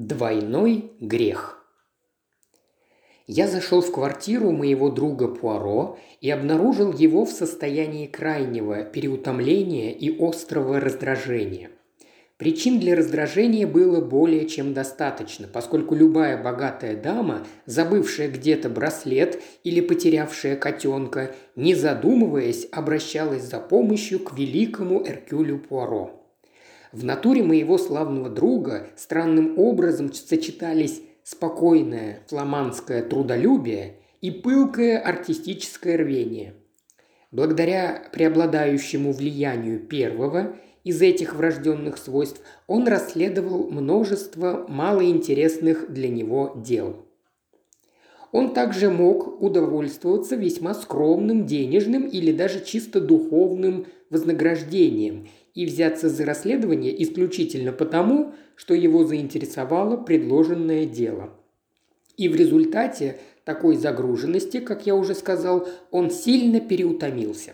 Двойной грех. Я зашел в квартиру моего друга Пуаро и обнаружил его в состоянии крайнего переутомления и острого раздражения. Причин для раздражения было более чем достаточно, поскольку любая богатая дама, забывшая где-то браслет или потерявшая котенка, не задумываясь, обращалась за помощью к великому Эркюлю Пуаро. В натуре моего славного друга странным образом сочетались спокойное фламандское трудолюбие и пылкое артистическое рвение. Благодаря преобладающему влиянию первого из этих врожденных свойств он расследовал множество малоинтересных для него дел. Он также мог удовольствоваться весьма скромным денежным или даже чисто духовным вознаграждением и взяться за расследование исключительно потому, что его заинтересовало предложенное дело. И в результате такой загруженности, как я уже сказал, он сильно переутомился.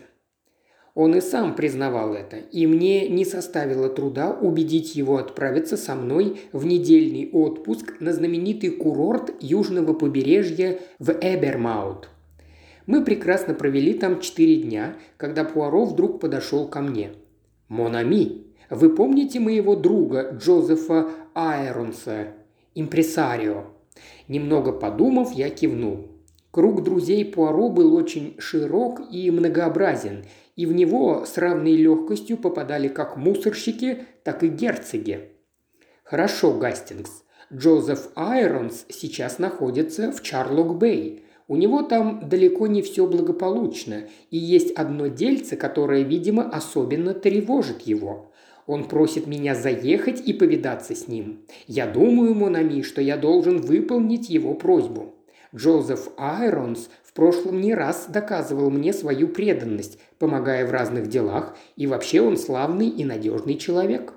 Он и сам признавал это, и мне не составило труда убедить его отправиться со мной в недельный отпуск на знаменитый курорт южного побережья в Эбермаут. Мы прекрасно провели там четыре дня, когда Пуаро вдруг подошел ко мне – Монами, вы помните моего друга Джозефа Айронса, импресарио?» Немного подумав, я кивнул. Круг друзей Пуаро был очень широк и многообразен, и в него с равной легкостью попадали как мусорщики, так и герцоги. «Хорошо, Гастингс. Джозеф Айронс сейчас находится в Чарлок-Бэй. У него там далеко не все благополучно, и есть одно дельце, которое, видимо, особенно тревожит его. Он просит меня заехать и повидаться с ним. Я думаю, Монами, что я должен выполнить его просьбу. Джозеф Айронс в прошлом не раз доказывал мне свою преданность, помогая в разных делах, и вообще он славный и надежный человек.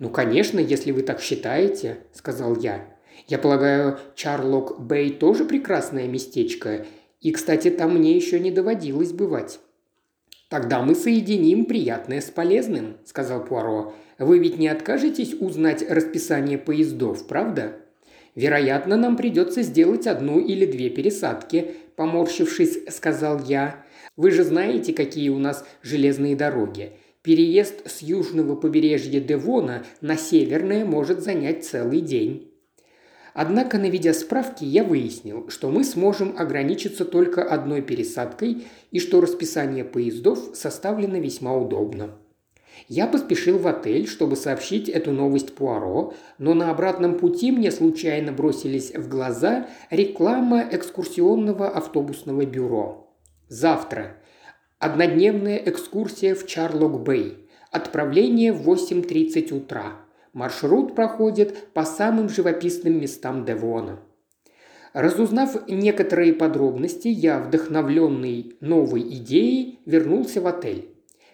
«Ну, конечно, если вы так считаете», – сказал я. Я полагаю, Чарлок-Бэй тоже прекрасное местечко, и, кстати, там мне еще не доводилось бывать». «Тогда мы соединим приятное с полезным», – сказал Пуаро. «Вы ведь не откажетесь узнать расписание поездов, правда?» «Вероятно, нам придется сделать одну или две пересадки», – поморщившись, сказал я. «Вы же знаете, какие у нас железные дороги. Переезд с южного побережья Девона на северное может занять целый день». Однако, наведя справки, я выяснил, что мы сможем ограничиться только одной пересадкой и что расписание поездов составлено весьма удобно. Я поспешил в отель, чтобы сообщить эту новость Пуаро, но на обратном пути мне случайно бросились в глаза реклама экскурсионного автобусного бюро. Завтра. Однодневная экскурсия в Чарлок-Бэй. Отправление в 8.30 утра. Маршрут проходит по самым живописным местам Девона. Разузнав некоторые подробности, я, вдохновленный новой идеей, вернулся в отель.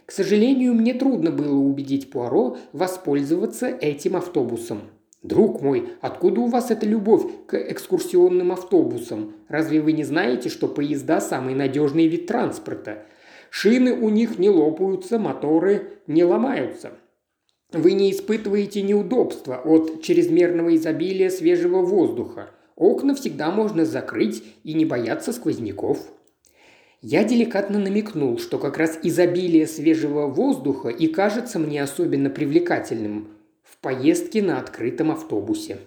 К сожалению, мне трудно было убедить Пуаро воспользоваться этим автобусом. «Друг мой, откуда у вас эта любовь к экскурсионным автобусам? Разве вы не знаете, что поезда – самый надежный вид транспорта? Шины у них не лопаются, моторы не ломаются. Вы не испытываете неудобства от чрезмерного изобилия свежего воздуха. Окна всегда можно закрыть и не бояться сквозняков. Я деликатно намекнул, что как раз изобилие свежего воздуха и кажется мне особенно привлекательным в поездке на открытом автобусе.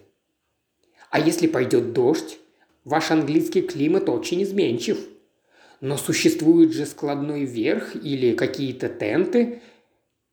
А если пойдет дождь? Ваш английский климат очень изменчив. Но существует же складной верх или какие-то тенты,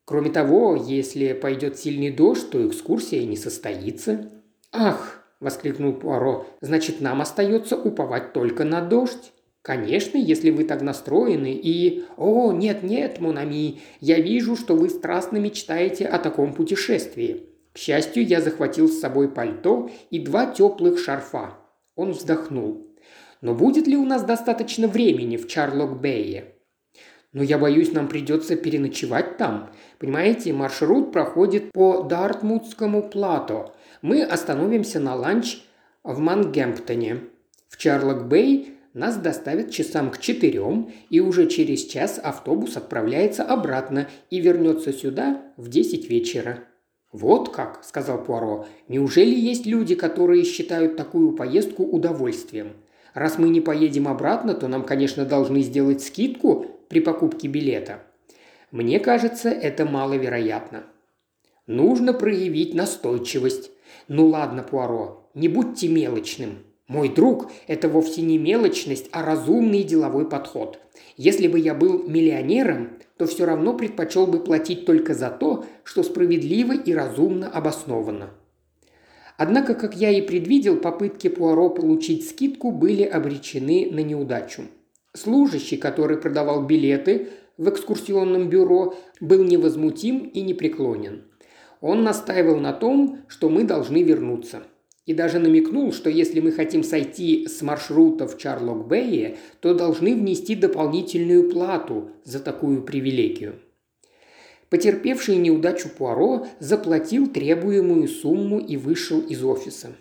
Кроме того, если пойдет сильный дождь, то экскурсия не состоится. «Ах!» – воскликнул Пуаро. «Значит, нам остается уповать только на дождь?» «Конечно, если вы так настроены и...» «О, нет-нет, Монами, я вижу, что вы страстно мечтаете о таком путешествии. К счастью, я захватил с собой пальто и два теплых шарфа». Он вздохнул. «Но будет ли у нас достаточно времени в Чарлок-Бэе?» Но я боюсь, нам придется переночевать там. Понимаете, маршрут проходит по Дартмутскому плато. Мы остановимся на ланч в Мангемптоне. В Чарлок-Бэй нас доставят часам к четырем, и уже через час автобус отправляется обратно и вернется сюда в десять вечера. «Вот как», – сказал Пуаро, – «неужели есть люди, которые считают такую поездку удовольствием? Раз мы не поедем обратно, то нам, конечно, должны сделать скидку при покупке билета. Мне кажется, это маловероятно. Нужно проявить настойчивость. Ну ладно, Пуаро, не будьте мелочным. Мой друг – это вовсе не мелочность, а разумный деловой подход. Если бы я был миллионером, то все равно предпочел бы платить только за то, что справедливо и разумно обосновано. Однако, как я и предвидел, попытки Пуаро получить скидку были обречены на неудачу. Служащий, который продавал билеты в экскурсионном бюро, был невозмутим и непреклонен. Он настаивал на том, что мы должны вернуться – и даже намекнул, что если мы хотим сойти с маршрута в Чарлок-Бэе, то должны внести дополнительную плату за такую привилегию. Потерпевший неудачу Пуаро заплатил требуемую сумму и вышел из офиса.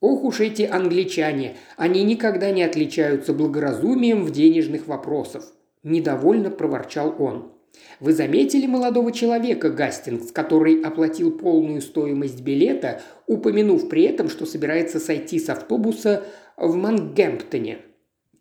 Ох уж эти англичане, они никогда не отличаются благоразумием в денежных вопросах, недовольно проворчал он. Вы заметили молодого человека, Гастингс, который оплатил полную стоимость билета, упомянув при этом, что собирается сойти с автобуса в Мангемптоне?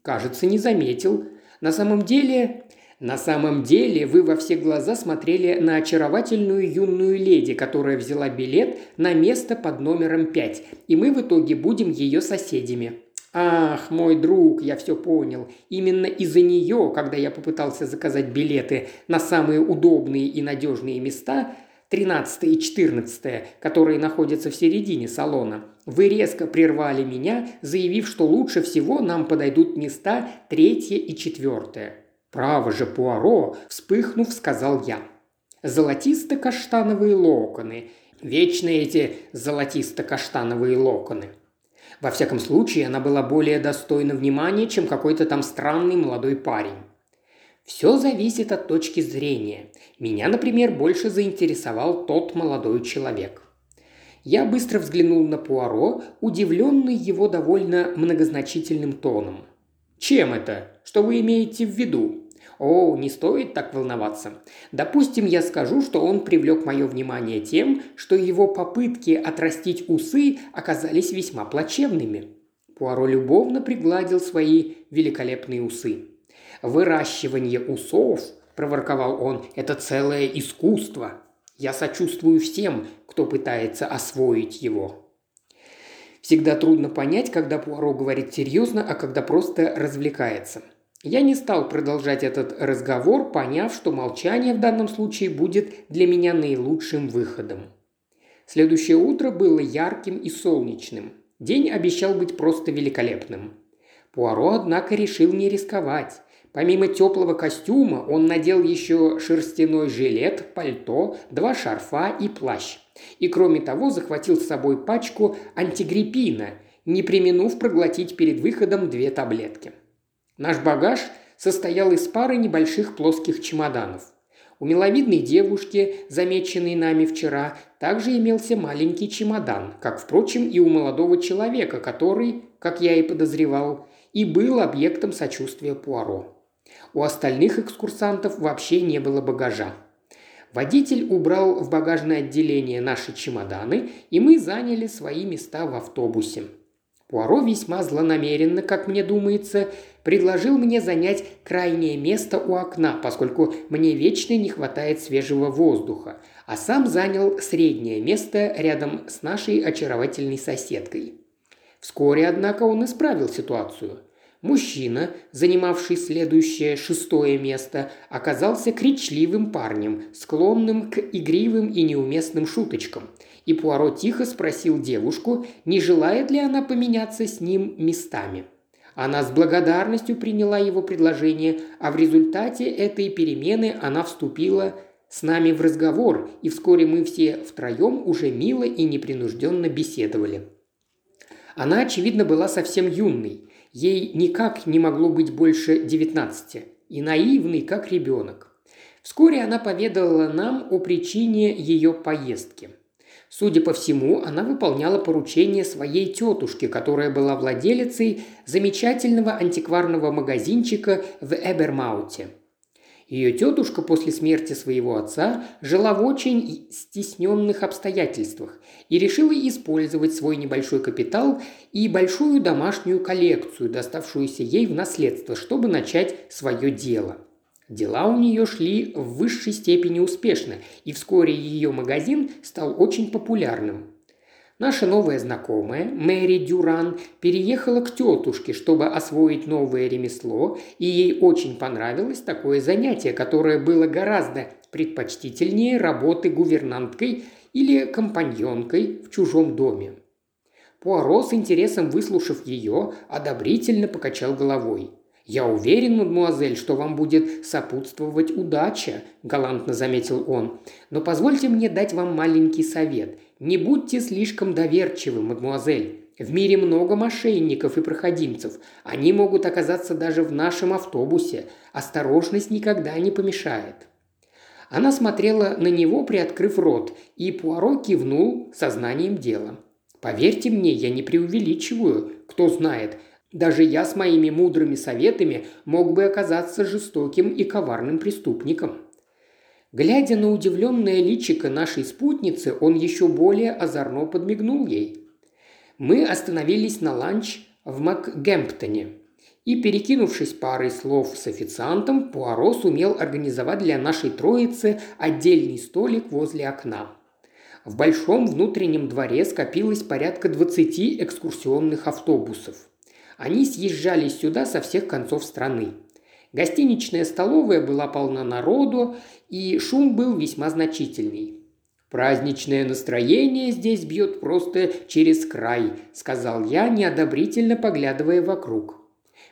Кажется, не заметил. На самом деле... На самом деле вы во все глаза смотрели на очаровательную юную леди, которая взяла билет на место под номером 5, и мы в итоге будем ее соседями. Ах, мой друг, я все понял. Именно из-за нее, когда я попытался заказать билеты на самые удобные и надежные места, 13 и 14, которые находятся в середине салона, вы резко прервали меня, заявив, что лучше всего нам подойдут места третье и четвертое. «Право же, Пуаро!» – вспыхнув, сказал я. «Золотисто-каштановые локоны. Вечно эти золотисто-каштановые локоны. Во всяком случае, она была более достойна внимания, чем какой-то там странный молодой парень. Все зависит от точки зрения. Меня, например, больше заинтересовал тот молодой человек. Я быстро взглянул на Пуаро, удивленный его довольно многозначительным тоном. «Чем это? Что вы имеете в виду?» О, не стоит так волноваться. Допустим, я скажу, что он привлек мое внимание тем, что его попытки отрастить усы оказались весьма плачевными. Пуаро любовно пригладил свои великолепные усы. «Выращивание усов», – проворковал он, – «это целое искусство. Я сочувствую всем, кто пытается освоить его». Всегда трудно понять, когда Пуаро говорит серьезно, а когда просто развлекается – я не стал продолжать этот разговор, поняв, что молчание в данном случае будет для меня наилучшим выходом. Следующее утро было ярким и солнечным. День обещал быть просто великолепным. Пуаро, однако, решил не рисковать. Помимо теплого костюма, он надел еще шерстяной жилет, пальто, два шарфа и плащ. И кроме того захватил с собой пачку антигриппина, не применув проглотить перед выходом две таблетки – Наш багаж состоял из пары небольших плоских чемоданов. У миловидной девушки, замеченной нами вчера, также имелся маленький чемодан, как, впрочем, и у молодого человека, который, как я и подозревал, и был объектом сочувствия Пуаро. У остальных экскурсантов вообще не было багажа. Водитель убрал в багажное отделение наши чемоданы, и мы заняли свои места в автобусе. Пуаро весьма злонамеренно, как мне думается, предложил мне занять крайнее место у окна, поскольку мне вечно не хватает свежего воздуха, а сам занял среднее место рядом с нашей очаровательной соседкой. Вскоре, однако, он исправил ситуацию. Мужчина, занимавший следующее шестое место, оказался кричливым парнем, склонным к игривым и неуместным шуточкам – и Пуаро тихо спросил девушку, не желает ли она поменяться с ним местами. Она с благодарностью приняла его предложение, а в результате этой перемены она вступила с нами в разговор, и вскоре мы все втроем уже мило и непринужденно беседовали. Она, очевидно, была совсем юной. Ей никак не могло быть больше девятнадцати. И наивной, как ребенок. Вскоре она поведала нам о причине ее поездки – Судя по всему, она выполняла поручение своей тетушки, которая была владелицей замечательного антикварного магазинчика в Эбермауте. Ее тетушка после смерти своего отца жила в очень стесненных обстоятельствах и решила использовать свой небольшой капитал и большую домашнюю коллекцию, доставшуюся ей в наследство, чтобы начать свое дело. Дела у нее шли в высшей степени успешно, и вскоре ее магазин стал очень популярным. Наша новая знакомая, Мэри Дюран, переехала к тетушке, чтобы освоить новое ремесло, и ей очень понравилось такое занятие, которое было гораздо предпочтительнее работы гувернанткой или компаньонкой в чужом доме. Пуаро с интересом выслушав ее, одобрительно покачал головой. «Я уверен, мадемуазель, что вам будет сопутствовать удача», – галантно заметил он. «Но позвольте мне дать вам маленький совет. Не будьте слишком доверчивы, мадмуазель. В мире много мошенников и проходимцев. Они могут оказаться даже в нашем автобусе. Осторожность никогда не помешает». Она смотрела на него, приоткрыв рот, и Пуаро кивнул сознанием дела. «Поверьте мне, я не преувеличиваю. Кто знает, даже я с моими мудрыми советами мог бы оказаться жестоким и коварным преступником». Глядя на удивленное личико нашей спутницы, он еще более озорно подмигнул ей. Мы остановились на ланч в МакГемптоне. И, перекинувшись парой слов с официантом, Пуаро сумел организовать для нашей троицы отдельный столик возле окна. В большом внутреннем дворе скопилось порядка 20 экскурсионных автобусов. Они съезжались сюда со всех концов страны. Гостиничная столовая была полна народу, и шум был весьма значительный. «Праздничное настроение здесь бьет просто через край», – сказал я, неодобрительно поглядывая вокруг.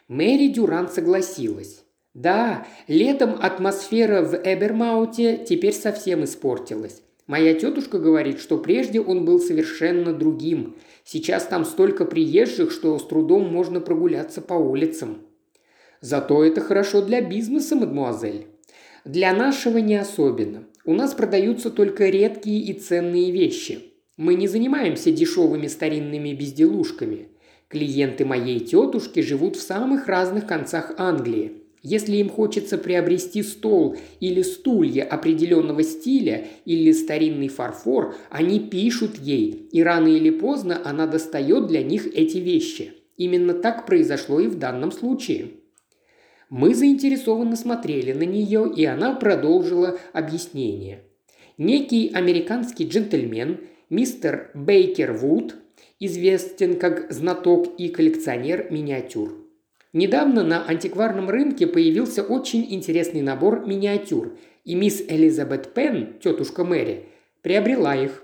Мэри Дюран согласилась. «Да, летом атмосфера в Эбермауте теперь совсем испортилась. Моя тетушка говорит, что прежде он был совершенно другим. Сейчас там столько приезжих, что с трудом можно прогуляться по улицам. Зато это хорошо для бизнеса, мадмуазель. Для нашего не особенно. У нас продаются только редкие и ценные вещи. Мы не занимаемся дешевыми старинными безделушками. Клиенты моей тетушки живут в самых разных концах Англии. Если им хочется приобрести стол или стулья определенного стиля или старинный фарфор, они пишут ей, и рано или поздно она достает для них эти вещи. Именно так произошло и в данном случае. Мы заинтересованно смотрели на нее, и она продолжила объяснение. Некий американский джентльмен, мистер Бейкер Вуд, известен как знаток и коллекционер миниатюр. Недавно на антикварном рынке появился очень интересный набор миниатюр, и мисс Элизабет Пен, тетушка Мэри, приобрела их.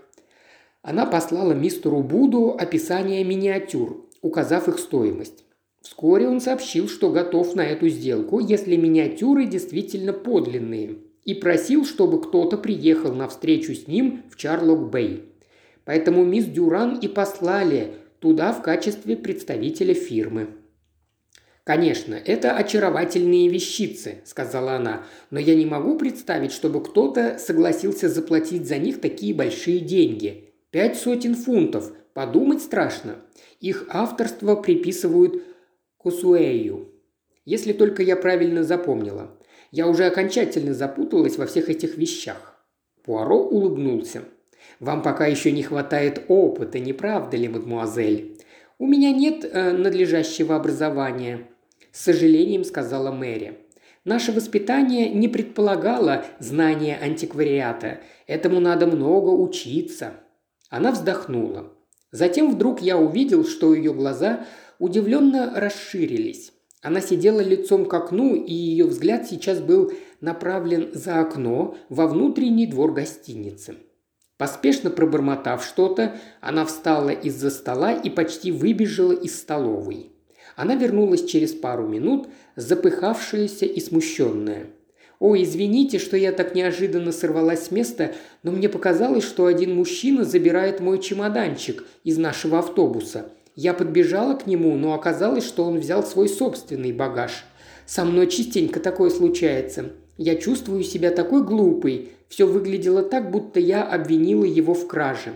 Она послала мистеру Буду описание миниатюр, указав их стоимость. Вскоре он сообщил, что готов на эту сделку, если миниатюры действительно подлинные, и просил, чтобы кто-то приехал на встречу с ним в Чарлок-Бэй. Поэтому мисс Дюран и послали туда в качестве представителя фирмы. «Конечно, это очаровательные вещицы», – сказала она, – «но я не могу представить, чтобы кто-то согласился заплатить за них такие большие деньги. Пять сотен фунтов. Подумать страшно. Их авторство приписывают Кусуэю. Если только я правильно запомнила. Я уже окончательно запуталась во всех этих вещах. Пуаро улыбнулся. «Вам пока еще не хватает опыта, не правда ли, мадмуазель? У меня нет э, надлежащего образования», – с сожалением сказала Мэри. «Наше воспитание не предполагало знания антиквариата. Этому надо много учиться». Она вздохнула. Затем вдруг я увидел, что ее глаза удивленно расширились. Она сидела лицом к окну, и ее взгляд сейчас был направлен за окно во внутренний двор гостиницы. Поспешно пробормотав что-то, она встала из-за стола и почти выбежала из столовой. Она вернулась через пару минут, запыхавшаяся и смущенная. «О, извините, что я так неожиданно сорвалась с места, но мне показалось, что один мужчина забирает мой чемоданчик из нашего автобуса. Я подбежала к нему, но оказалось, что он взял свой собственный багаж. Со мной частенько такое случается. Я чувствую себя такой глупой. Все выглядело так, будто я обвинила его в краже.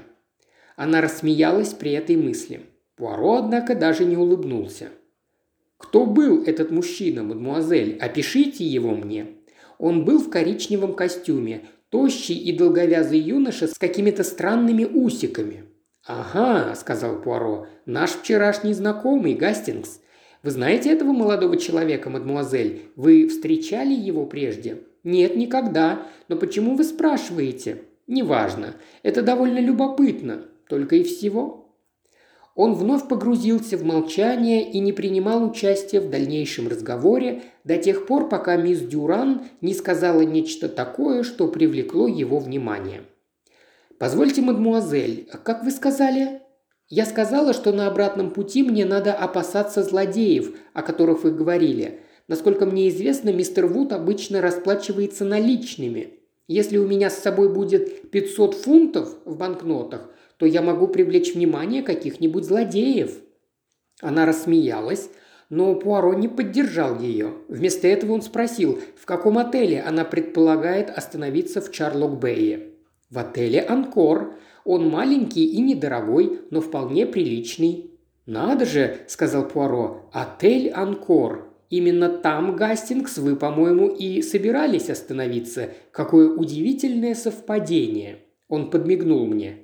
Она рассмеялась при этой мысли. Пуаро, однако, даже не улыбнулся. «Кто был этот мужчина, мадмуазель? Опишите его мне». Он был в коричневом костюме, тощий и долговязый юноша с какими-то странными усиками. «Ага», – сказал Пуаро, – «наш вчерашний знакомый, Гастингс. Вы знаете этого молодого человека, мадмуазель? Вы встречали его прежде?» «Нет, никогда. Но почему вы спрашиваете?» «Неважно. Это довольно любопытно. Только и всего». Он вновь погрузился в молчание и не принимал участия в дальнейшем разговоре до тех пор, пока мисс Дюран не сказала нечто такое, что привлекло его внимание. «Позвольте, мадмуазель, как вы сказали?» «Я сказала, что на обратном пути мне надо опасаться злодеев, о которых вы говорили. Насколько мне известно, мистер Вуд обычно расплачивается наличными. Если у меня с собой будет 500 фунтов в банкнотах, то я могу привлечь внимание каких-нибудь злодеев». Она рассмеялась, но Пуаро не поддержал ее. Вместо этого он спросил, в каком отеле она предполагает остановиться в Чарлок-Бэе. «В отеле «Анкор». Он маленький и недорогой, но вполне приличный». «Надо же», – сказал Пуаро, – «отель «Анкор». Именно там, Гастингс, вы, по-моему, и собирались остановиться. Какое удивительное совпадение!» Он подмигнул мне.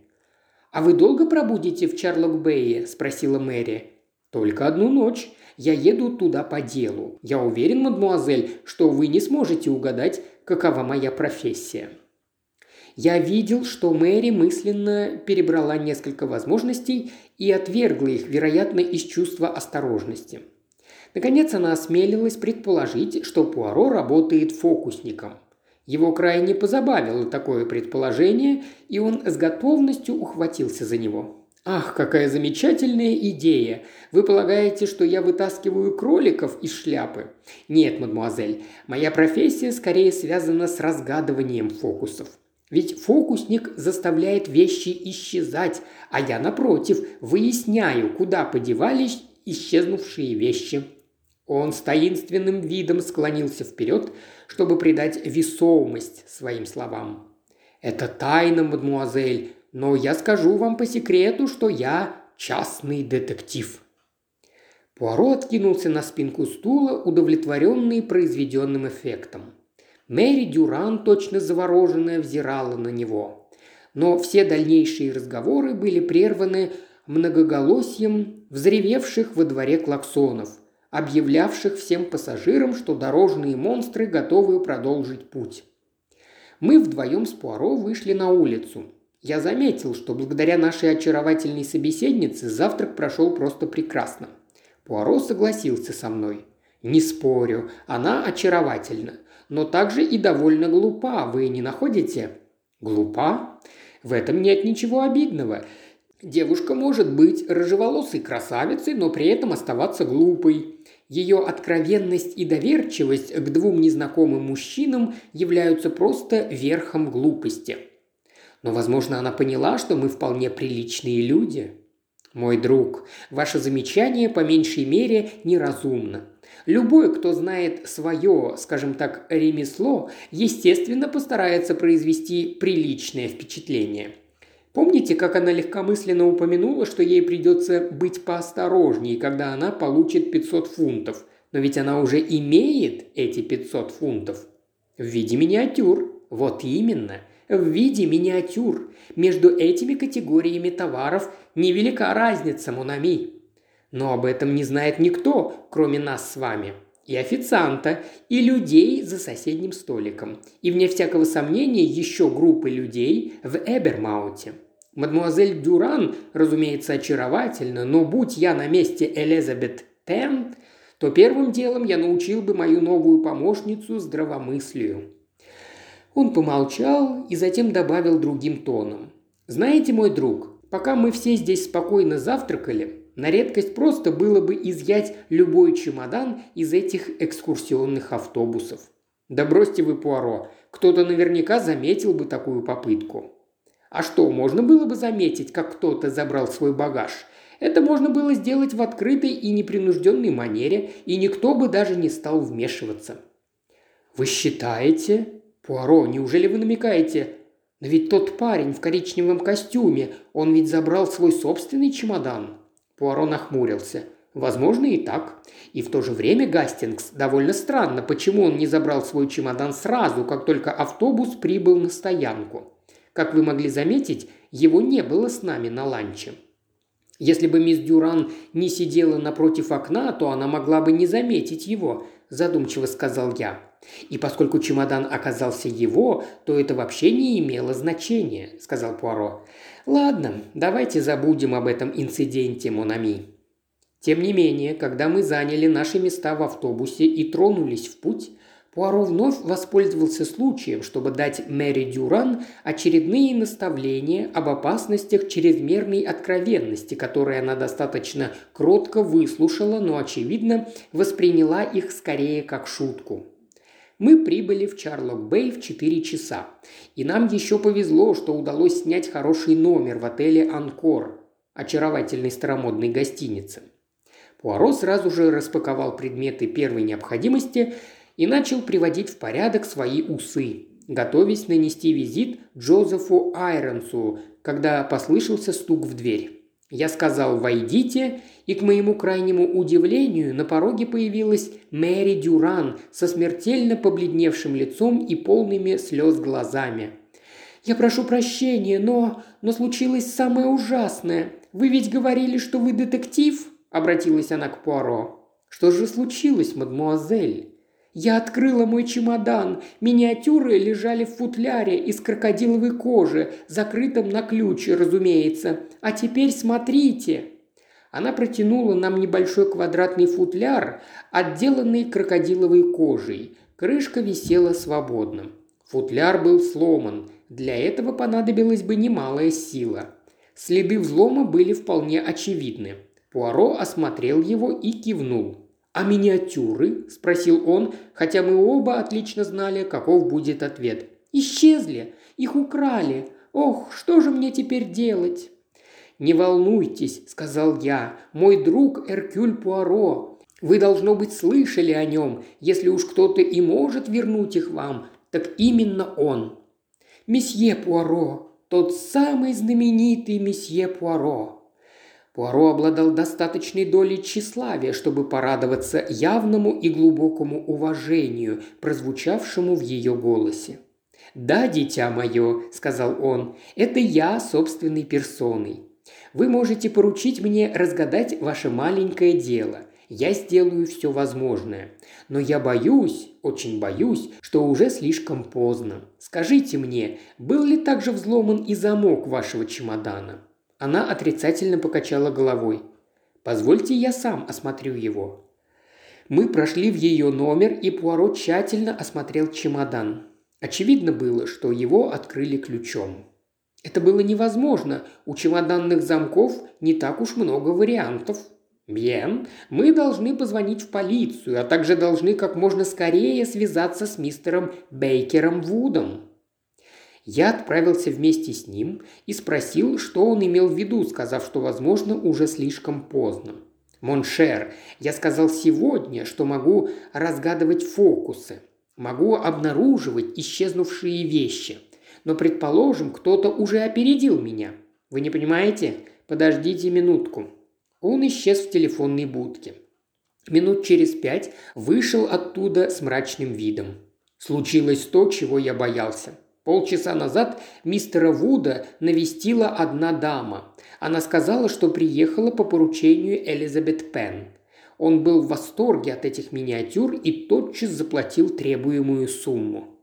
«А вы долго пробудете в Чарлок-Бэе?» – спросила Мэри. «Только одну ночь. Я еду туда по делу. Я уверен, мадмуазель, что вы не сможете угадать, какова моя профессия». Я видел, что Мэри мысленно перебрала несколько возможностей и отвергла их, вероятно, из чувства осторожности. Наконец она осмелилась предположить, что Пуаро работает фокусником – его крайне позабавило такое предположение, и он с готовностью ухватился за него. «Ах, какая замечательная идея! Вы полагаете, что я вытаскиваю кроликов из шляпы?» «Нет, мадемуазель, моя профессия скорее связана с разгадыванием фокусов. Ведь фокусник заставляет вещи исчезать, а я, напротив, выясняю, куда подевались исчезнувшие вещи». Он с таинственным видом склонился вперед, чтобы придать весомость своим словам. «Это тайна, мадмуазель, но я скажу вам по секрету, что я частный детектив». Пуаро откинулся на спинку стула, удовлетворенный произведенным эффектом. Мэри Дюран, точно завороженная, взирала на него. Но все дальнейшие разговоры были прерваны многоголосием взревевших во дворе клаксонов – объявлявших всем пассажирам, что дорожные монстры готовы продолжить путь. Мы вдвоем с Пуаро вышли на улицу. Я заметил, что благодаря нашей очаровательной собеседнице завтрак прошел просто прекрасно. Пуаро согласился со мной. Не спорю, она очаровательна, но также и довольно глупа, вы не находите? Глупа? В этом нет ничего обидного. Девушка может быть рыжеволосой красавицей, но при этом оставаться глупой. Ее откровенность и доверчивость к двум незнакомым мужчинам являются просто верхом глупости. Но, возможно, она поняла, что мы вполне приличные люди. Мой друг, ваше замечание по меньшей мере неразумно. Любой, кто знает свое, скажем так, ремесло, естественно постарается произвести приличное впечатление – Помните, как она легкомысленно упомянула, что ей придется быть поосторожнее, когда она получит 500 фунтов? Но ведь она уже имеет эти 500 фунтов. В виде миниатюр. Вот именно. В виде миниатюр. Между этими категориями товаров невелика разница, Монами. Но об этом не знает никто, кроме нас с вами. И официанта, и людей за соседним столиком. И, вне всякого сомнения, еще группы людей в Эбермауте. Мадмуазель Дюран, разумеется, очаровательна, но будь я на месте Элизабет Тент, то первым делом я научил бы мою новую помощницу здравомыслию. Он помолчал и затем добавил другим тоном. «Знаете, мой друг, пока мы все здесь спокойно завтракали, на редкость просто было бы изъять любой чемодан из этих экскурсионных автобусов. Да бросьте вы, Пуаро, кто-то наверняка заметил бы такую попытку. А что, можно было бы заметить, как кто-то забрал свой багаж? Это можно было сделать в открытой и непринужденной манере, и никто бы даже не стал вмешиваться. «Вы считаете?» «Пуаро, неужели вы намекаете?» «Но ведь тот парень в коричневом костюме, он ведь забрал свой собственный чемодан». Пуаро нахмурился. Возможно и так. И в то же время Гастингс довольно странно, почему он не забрал свой чемодан сразу, как только автобус прибыл на стоянку. Как вы могли заметить, его не было с нами на ланче. Если бы мисс Дюран не сидела напротив окна, то она могла бы не заметить его, задумчиво сказал я. И поскольку чемодан оказался его, то это вообще не имело значения, сказал Пуаро. Ладно, давайте забудем об этом инциденте, Монами. Тем не менее, когда мы заняли наши места в автобусе и тронулись в путь, Пуаро вновь воспользовался случаем, чтобы дать Мэри Дюран очередные наставления об опасностях чрезмерной откровенности, которые она достаточно кротко выслушала, но, очевидно, восприняла их скорее как шутку. Мы прибыли в Чарлок-Бэй в 4 часа. И нам еще повезло, что удалось снять хороший номер в отеле «Анкор», очаровательной старомодной гостинице. Пуаро сразу же распаковал предметы первой необходимости и начал приводить в порядок свои усы, готовясь нанести визит Джозефу Айронсу, когда послышался стук в дверь. Я сказал «Войдите», и к моему крайнему удивлению на пороге появилась Мэри Дюран со смертельно побледневшим лицом и полными слез глазами. «Я прошу прощения, но... но случилось самое ужасное. Вы ведь говорили, что вы детектив?» – обратилась она к Пуаро. «Что же случилось, мадмуазель?» Я открыла мой чемодан. Миниатюры лежали в футляре из крокодиловой кожи, закрытом на ключ, разумеется. А теперь смотрите!» Она протянула нам небольшой квадратный футляр, отделанный крокодиловой кожей. Крышка висела свободно. Футляр был сломан. Для этого понадобилась бы немалая сила. Следы взлома были вполне очевидны. Пуаро осмотрел его и кивнул. «А миниатюры?» – спросил он, хотя мы оба отлично знали, каков будет ответ. «Исчезли! Их украли! Ох, что же мне теперь делать?» «Не волнуйтесь», – сказал я, – «мой друг Эркюль Пуаро. Вы, должно быть, слышали о нем. Если уж кто-то и может вернуть их вам, так именно он». «Месье Пуаро, тот самый знаменитый месье Пуаро», Пуаро обладал достаточной долей тщеславия, чтобы порадоваться явному и глубокому уважению, прозвучавшему в ее голосе. «Да, дитя мое», – сказал он, – «это я собственной персоной. Вы можете поручить мне разгадать ваше маленькое дело. Я сделаю все возможное. Но я боюсь, очень боюсь, что уже слишком поздно. Скажите мне, был ли также взломан и замок вашего чемодана?» Она отрицательно покачала головой. «Позвольте я сам осмотрю его». Мы прошли в ее номер, и Пуаро тщательно осмотрел чемодан. Очевидно было, что его открыли ключом. Это было невозможно, у чемоданных замков не так уж много вариантов. Bien, мы должны позвонить в полицию, а также должны как можно скорее связаться с мистером Бейкером Вудом. Я отправился вместе с ним и спросил, что он имел в виду, сказав, что, возможно, уже слишком поздно. «Mon cher, я сказал сегодня, что могу разгадывать фокусы, могу обнаруживать исчезнувшие вещи. Но, предположим, кто-то уже опередил меня. Вы не понимаете? Подождите минутку». Он исчез в телефонной будке. Минут через пять вышел оттуда с мрачным видом. Случилось то, чего я боялся. Полчаса назад мистера Вуда навестила одна дама. Она сказала, что приехала по поручению Элизабет Пен. Он был в восторге от этих миниатюр и тотчас заплатил требуемую сумму.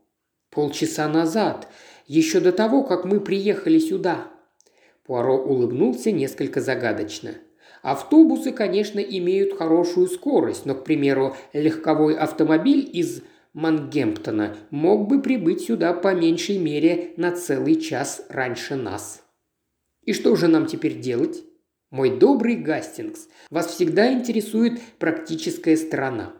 Полчаса назад, еще до того, как мы приехали сюда. Пуаро улыбнулся несколько загадочно. Автобусы, конечно, имеют хорошую скорость, но, к примеру, легковой автомобиль из Мангемптона мог бы прибыть сюда по меньшей мере на целый час раньше нас. И что же нам теперь делать? Мой добрый Гастингс, вас всегда интересует практическая сторона.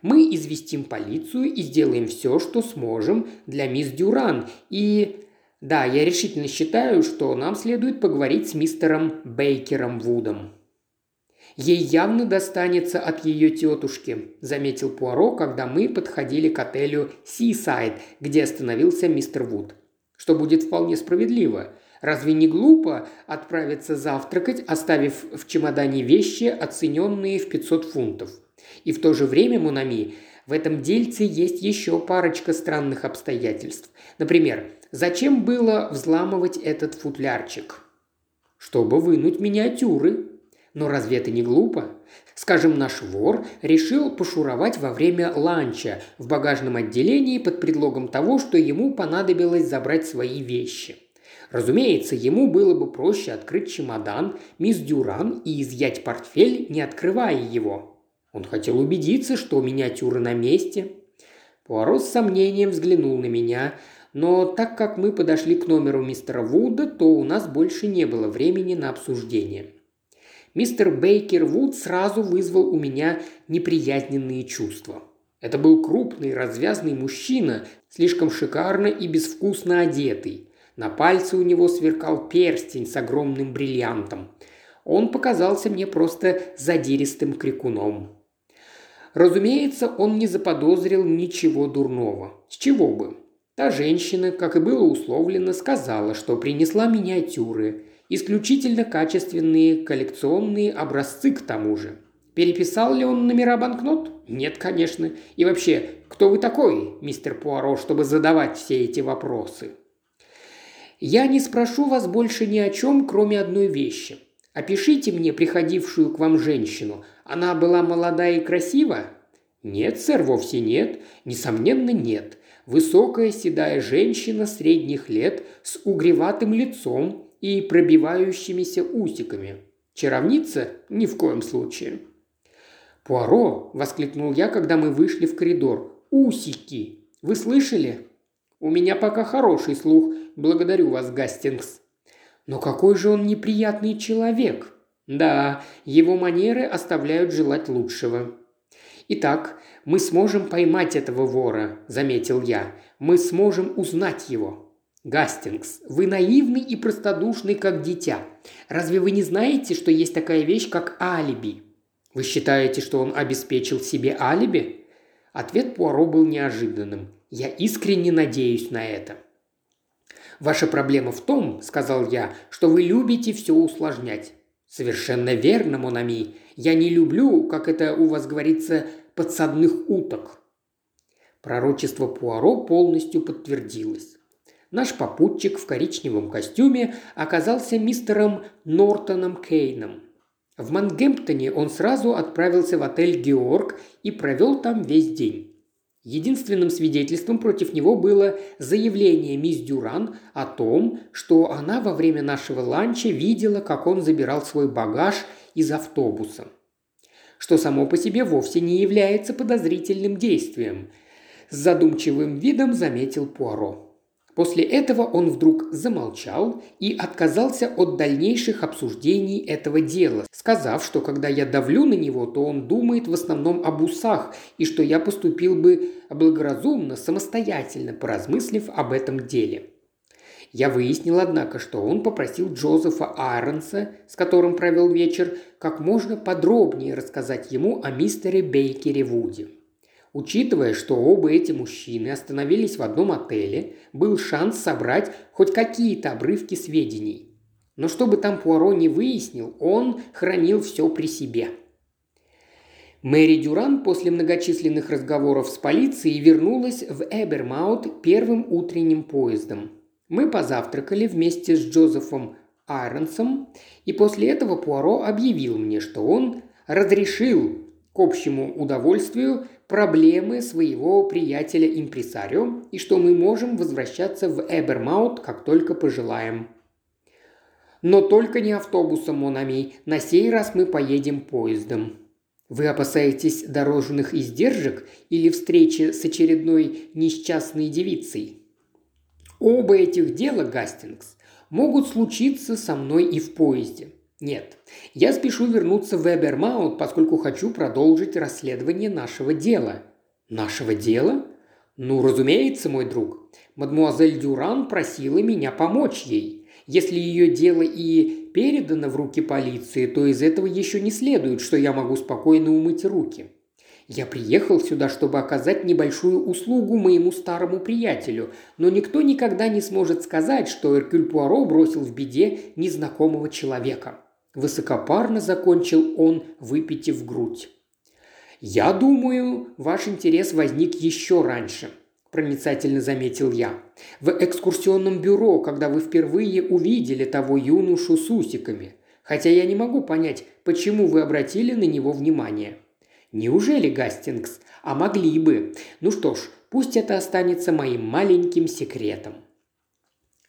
Мы известим полицию и сделаем все, что сможем для мисс Дюран. И да, я решительно считаю, что нам следует поговорить с мистером Бейкером Вудом. Ей явно достанется от ее тетушки», – заметил Пуаро, когда мы подходили к отелю «Сисайд», где остановился мистер Вуд. «Что будет вполне справедливо. Разве не глупо отправиться завтракать, оставив в чемодане вещи, оцененные в 500 фунтов? И в то же время, Монами, в этом дельце есть еще парочка странных обстоятельств. Например, зачем было взламывать этот футлярчик? Чтобы вынуть миниатюры. Но разве это не глупо? Скажем, наш вор решил пошуровать во время ланча в багажном отделении под предлогом того, что ему понадобилось забрать свои вещи. Разумеется, ему было бы проще открыть чемодан мисс Дюран и изъять портфель, не открывая его. Он хотел убедиться, что миниатюра на месте. Пуаро с сомнением взглянул на меня, но так как мы подошли к номеру мистера Вуда, то у нас больше не было времени на обсуждение. Мистер Бейкер Вуд сразу вызвал у меня неприязненные чувства. Это был крупный, развязный мужчина, слишком шикарно и безвкусно одетый. На пальце у него сверкал перстень с огромным бриллиантом. Он показался мне просто задиристым крикуном. Разумеется, он не заподозрил ничего дурного. С чего бы? Та женщина, как и было условлено, сказала, что принесла миниатюры, исключительно качественные коллекционные образцы к тому же. Переписал ли он номера банкнот? Нет, конечно. И вообще, кто вы такой, мистер Пуаро, чтобы задавать все эти вопросы? Я не спрошу вас больше ни о чем, кроме одной вещи. Опишите мне приходившую к вам женщину. Она была молода и красива?» «Нет, сэр, вовсе нет. Несомненно, нет. Высокая седая женщина средних лет с угреватым лицом и пробивающимися усиками. Чаровница? Ни в коем случае». «Пуаро!» – воскликнул я, когда мы вышли в коридор. «Усики! Вы слышали?» «У меня пока хороший слух. Благодарю вас, Гастингс». Но какой же он неприятный человек. Да, его манеры оставляют желать лучшего. «Итак, мы сможем поймать этого вора», – заметил я. «Мы сможем узнать его». «Гастингс, вы наивный и простодушный, как дитя. Разве вы не знаете, что есть такая вещь, как алиби?» «Вы считаете, что он обеспечил себе алиби?» Ответ Пуаро был неожиданным. «Я искренне надеюсь на это». Ваша проблема в том, сказал я, что вы любите все усложнять. Совершенно верно, Монами. Я не люблю, как это у вас говорится, подсадных уток. Пророчество Пуаро полностью подтвердилось. Наш попутчик в коричневом костюме оказался мистером Нортоном Кейном. В Мангемптоне он сразу отправился в отель «Георг» и провел там весь день. Единственным свидетельством против него было заявление мисс Дюран о том, что она во время нашего ланча видела, как он забирал свой багаж из автобуса. Что само по себе вовсе не является подозрительным действием. С задумчивым видом заметил Пуаро. После этого он вдруг замолчал и отказался от дальнейших обсуждений этого дела, сказав, что когда я давлю на него, то он думает в основном об усах и что я поступил бы благоразумно, самостоятельно, поразмыслив об этом деле. Я выяснил, однако, что он попросил Джозефа Айронса, с которым провел вечер, как можно подробнее рассказать ему о мистере Бейкере Вуде. Учитывая, что оба эти мужчины остановились в одном отеле, был шанс собрать хоть какие-то обрывки сведений. Но чтобы там Пуаро не выяснил, он хранил все при себе. Мэри Дюран после многочисленных разговоров с полицией вернулась в Эбермаут первым утренним поездом. Мы позавтракали вместе с Джозефом Айронсом, и после этого Пуаро объявил мне, что он разрешил к общему удовольствию проблемы своего приятеля-импресарио и что мы можем возвращаться в Эбермаут, как только пожелаем. Но только не автобусом, Монами. На сей раз мы поедем поездом. Вы опасаетесь дорожных издержек или встречи с очередной несчастной девицей? Оба этих дела, Гастингс, могут случиться со мной и в поезде. Нет, я спешу вернуться в Эбермаут, поскольку хочу продолжить расследование нашего дела. Нашего дела? Ну, разумеется, мой друг. Мадмуазель Дюран просила меня помочь ей. Если ее дело и передано в руки полиции, то из этого еще не следует, что я могу спокойно умыть руки. Я приехал сюда, чтобы оказать небольшую услугу моему старому приятелю, но никто никогда не сможет сказать, что Эркюль Пуаро бросил в беде незнакомого человека. Высокопарно закончил он, выпитив грудь. «Я думаю, ваш интерес возник еще раньше», – проницательно заметил я. «В экскурсионном бюро, когда вы впервые увидели того юношу с усиками. Хотя я не могу понять, почему вы обратили на него внимание». «Неужели, Гастингс? А могли бы. Ну что ж, пусть это останется моим маленьким секретом».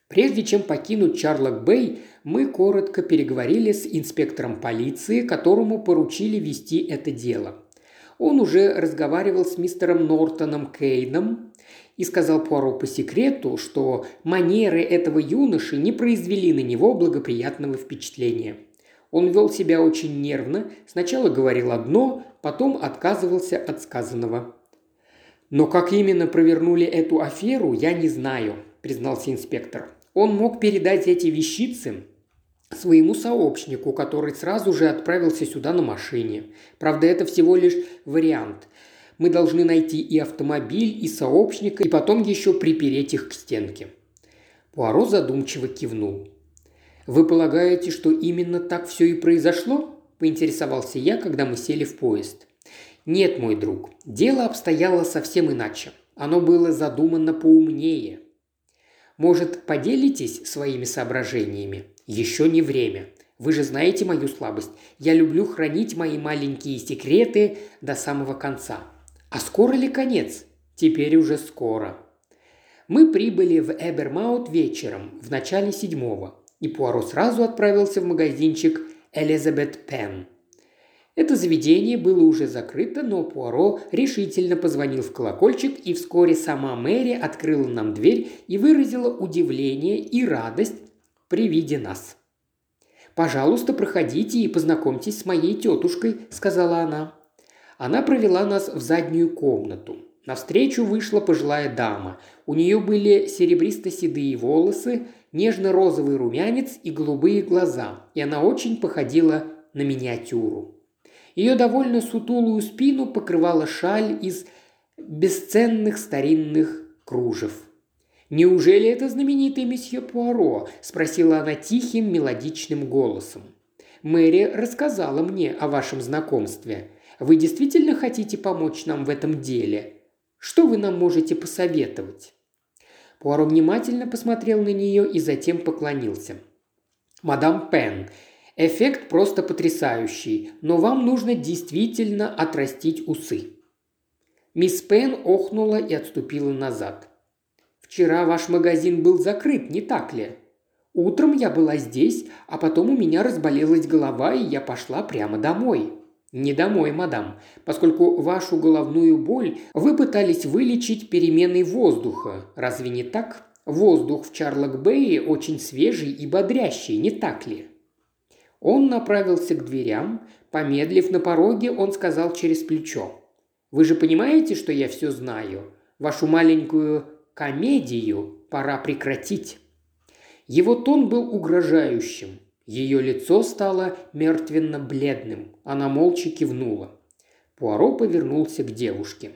Прежде чем покинуть Чарлок-Бэй, мы коротко переговорили с инспектором полиции, которому поручили вести это дело. Он уже разговаривал с мистером Нортоном Кейном и сказал Пуаро по секрету, что манеры этого юноши не произвели на него благоприятного впечатления. Он вел себя очень нервно, сначала говорил одно, потом отказывался от сказанного. «Но как именно провернули эту аферу, я не знаю», – признался инспектор. «Он мог передать эти вещицы своему сообщнику, который сразу же отправился сюда на машине. Правда, это всего лишь вариант. Мы должны найти и автомобиль, и сообщника, и потом еще припереть их к стенке». Пуаро задумчиво кивнул. «Вы полагаете, что именно так все и произошло?» – поинтересовался я, когда мы сели в поезд. «Нет, мой друг, дело обстояло совсем иначе. Оно было задумано поумнее. Может, поделитесь своими соображениями? Еще не время. Вы же знаете мою слабость. Я люблю хранить мои маленькие секреты до самого конца. А скоро ли конец? Теперь уже скоро. Мы прибыли в Эбермаут вечером, в начале седьмого, и Пуаро сразу отправился в магазинчик Элизабет Пен. Это заведение было уже закрыто, но Пуаро решительно позвонил в колокольчик, и вскоре сама Мэри открыла нам дверь и выразила удивление и радость при виде нас. «Пожалуйста, проходите и познакомьтесь с моей тетушкой», – сказала она. Она провела нас в заднюю комнату. Навстречу вышла пожилая дама. У нее были серебристо-седые волосы, нежно-розовый румянец и голубые глаза, и она очень походила на миниатюру. Ее довольно сутулую спину покрывала шаль из бесценных старинных кружев. «Неужели это знаменитый месье Пуаро?» – спросила она тихим мелодичным голосом. «Мэри рассказала мне о вашем знакомстве. Вы действительно хотите помочь нам в этом деле? Что вы нам можете посоветовать?» Пуаро внимательно посмотрел на нее и затем поклонился. «Мадам Пен, эффект просто потрясающий, но вам нужно действительно отрастить усы». Мисс Пен охнула и отступила назад – Вчера ваш магазин был закрыт, не так ли? Утром я была здесь, а потом у меня разболелась голова, и я пошла прямо домой. Не домой, мадам, поскольку вашу головную боль вы пытались вылечить переменой воздуха. Разве не так? Воздух в Чарлок-Бэе очень свежий и бодрящий, не так ли? Он направился к дверям. Помедлив на пороге, он сказал через плечо. «Вы же понимаете, что я все знаю? Вашу маленькую комедию пора прекратить. Его тон был угрожающим. Ее лицо стало мертвенно-бледным. Она молча кивнула. Пуаро повернулся к девушке.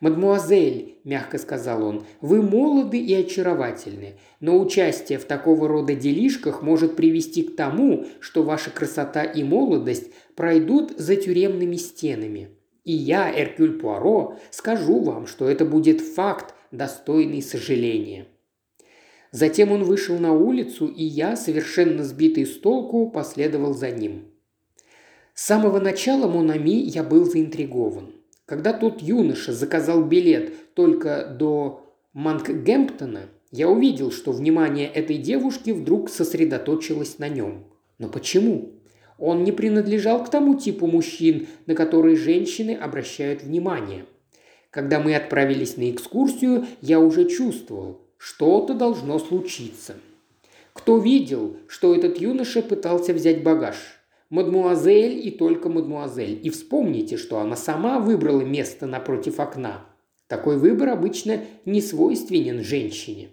«Мадмуазель», – мягко сказал он, – «вы молоды и очаровательны, но участие в такого рода делишках может привести к тому, что ваша красота и молодость пройдут за тюремными стенами. И я, Эркюль Пуаро, скажу вам, что это будет факт, достойный сожаления. Затем он вышел на улицу, и я, совершенно сбитый с толку, последовал за ним. С самого начала Монами я был заинтригован. Когда тот юноша заказал билет только до Манкгемптона, я увидел, что внимание этой девушки вдруг сосредоточилось на нем. Но почему? Он не принадлежал к тому типу мужчин, на которые женщины обращают внимание – когда мы отправились на экскурсию, я уже чувствовал, что-то должно случиться. Кто видел, что этот юноша пытался взять багаж? Мадмуазель и только мадмуазель. И вспомните, что она сама выбрала место напротив окна. Такой выбор обычно не свойственен женщине.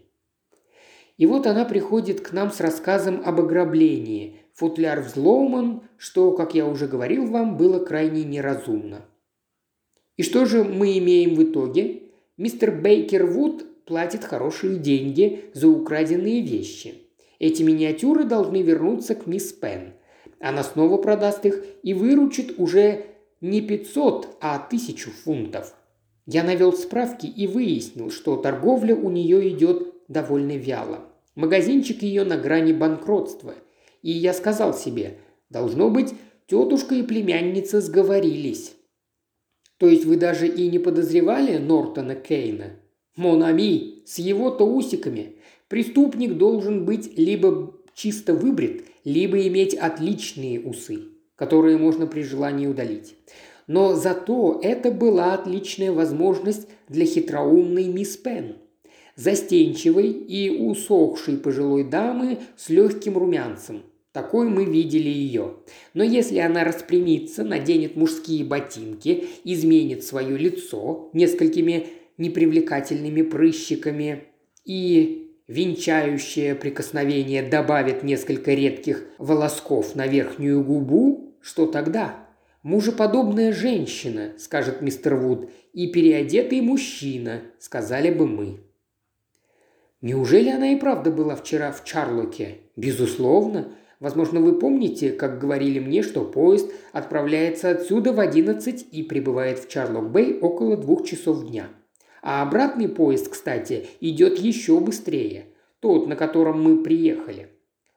И вот она приходит к нам с рассказом об ограблении. Футляр взломан, что, как я уже говорил вам, было крайне неразумно. И что же мы имеем в итоге? Мистер Бейкер Вуд платит хорошие деньги за украденные вещи. Эти миниатюры должны вернуться к мисс Пен. Она снова продаст их и выручит уже не 500, а 1000 фунтов. Я навел справки и выяснил, что торговля у нее идет довольно вяло. Магазинчик ее на грани банкротства. И я сказал себе, должно быть, тетушка и племянница сговорились. То есть вы даже и не подозревали Нортона Кейна? Монами, с его-то усиками. Преступник должен быть либо чисто выбрит, либо иметь отличные усы, которые можно при желании удалить. Но зато это была отличная возможность для хитроумной мисс Пен. Застенчивой и усохшей пожилой дамы с легким румянцем – такой мы видели ее. Но если она распрямится, наденет мужские ботинки, изменит свое лицо несколькими непривлекательными прыщиками и венчающее прикосновение добавит несколько редких волосков на верхнюю губу, что тогда? Мужеподобная женщина, скажет мистер Вуд, и переодетый мужчина, сказали бы мы. Неужели она и правда была вчера в Чарлоке? Безусловно. Возможно, вы помните, как говорили мне, что поезд отправляется отсюда в 11 и прибывает в Чарлок-Бэй около двух часов дня. А обратный поезд, кстати, идет еще быстрее. Тот, на котором мы приехали.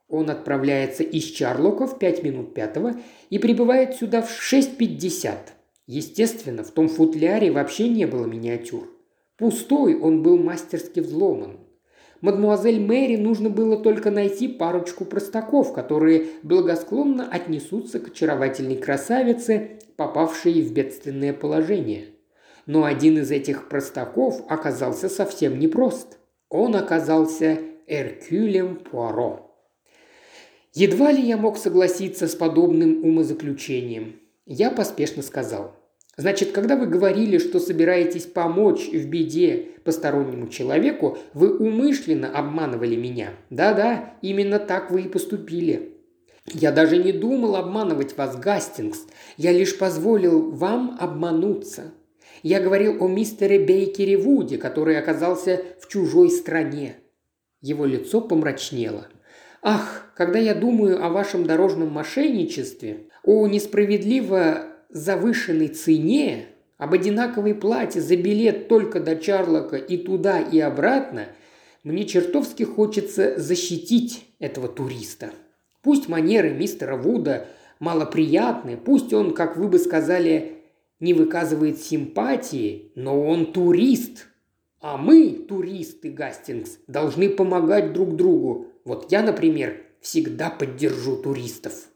Он отправляется из Чарлока в 5 минут пятого и прибывает сюда в 6.50. Естественно, в том футляре вообще не было миниатюр. Пустой он был мастерски взломан. Мадмуазель Мэри нужно было только найти парочку простаков, которые благосклонно отнесутся к очаровательной красавице, попавшей в бедственное положение. Но один из этих простаков оказался совсем непрост. Он оказался Эркюлем Пуаро. Едва ли я мог согласиться с подобным умозаключением. Я поспешно сказал. Значит, когда вы говорили, что собираетесь помочь в беде постороннему человеку, вы умышленно обманывали меня. Да-да, именно так вы и поступили. Я даже не думал обманывать вас, Гастингс. Я лишь позволил вам обмануться. Я говорил о мистере Бейкере Вуде, который оказался в чужой стране. Его лицо помрачнело. Ах, когда я думаю о вашем дорожном мошенничестве, о несправедливо завышенной цене, об одинаковой плате за билет только до Чарлока и туда и обратно, мне чертовски хочется защитить этого туриста. Пусть манеры мистера Вуда малоприятны, пусть он, как вы бы сказали, не выказывает симпатии, но он турист. А мы, туристы, Гастингс, должны помогать друг другу. Вот я, например, всегда поддержу туристов.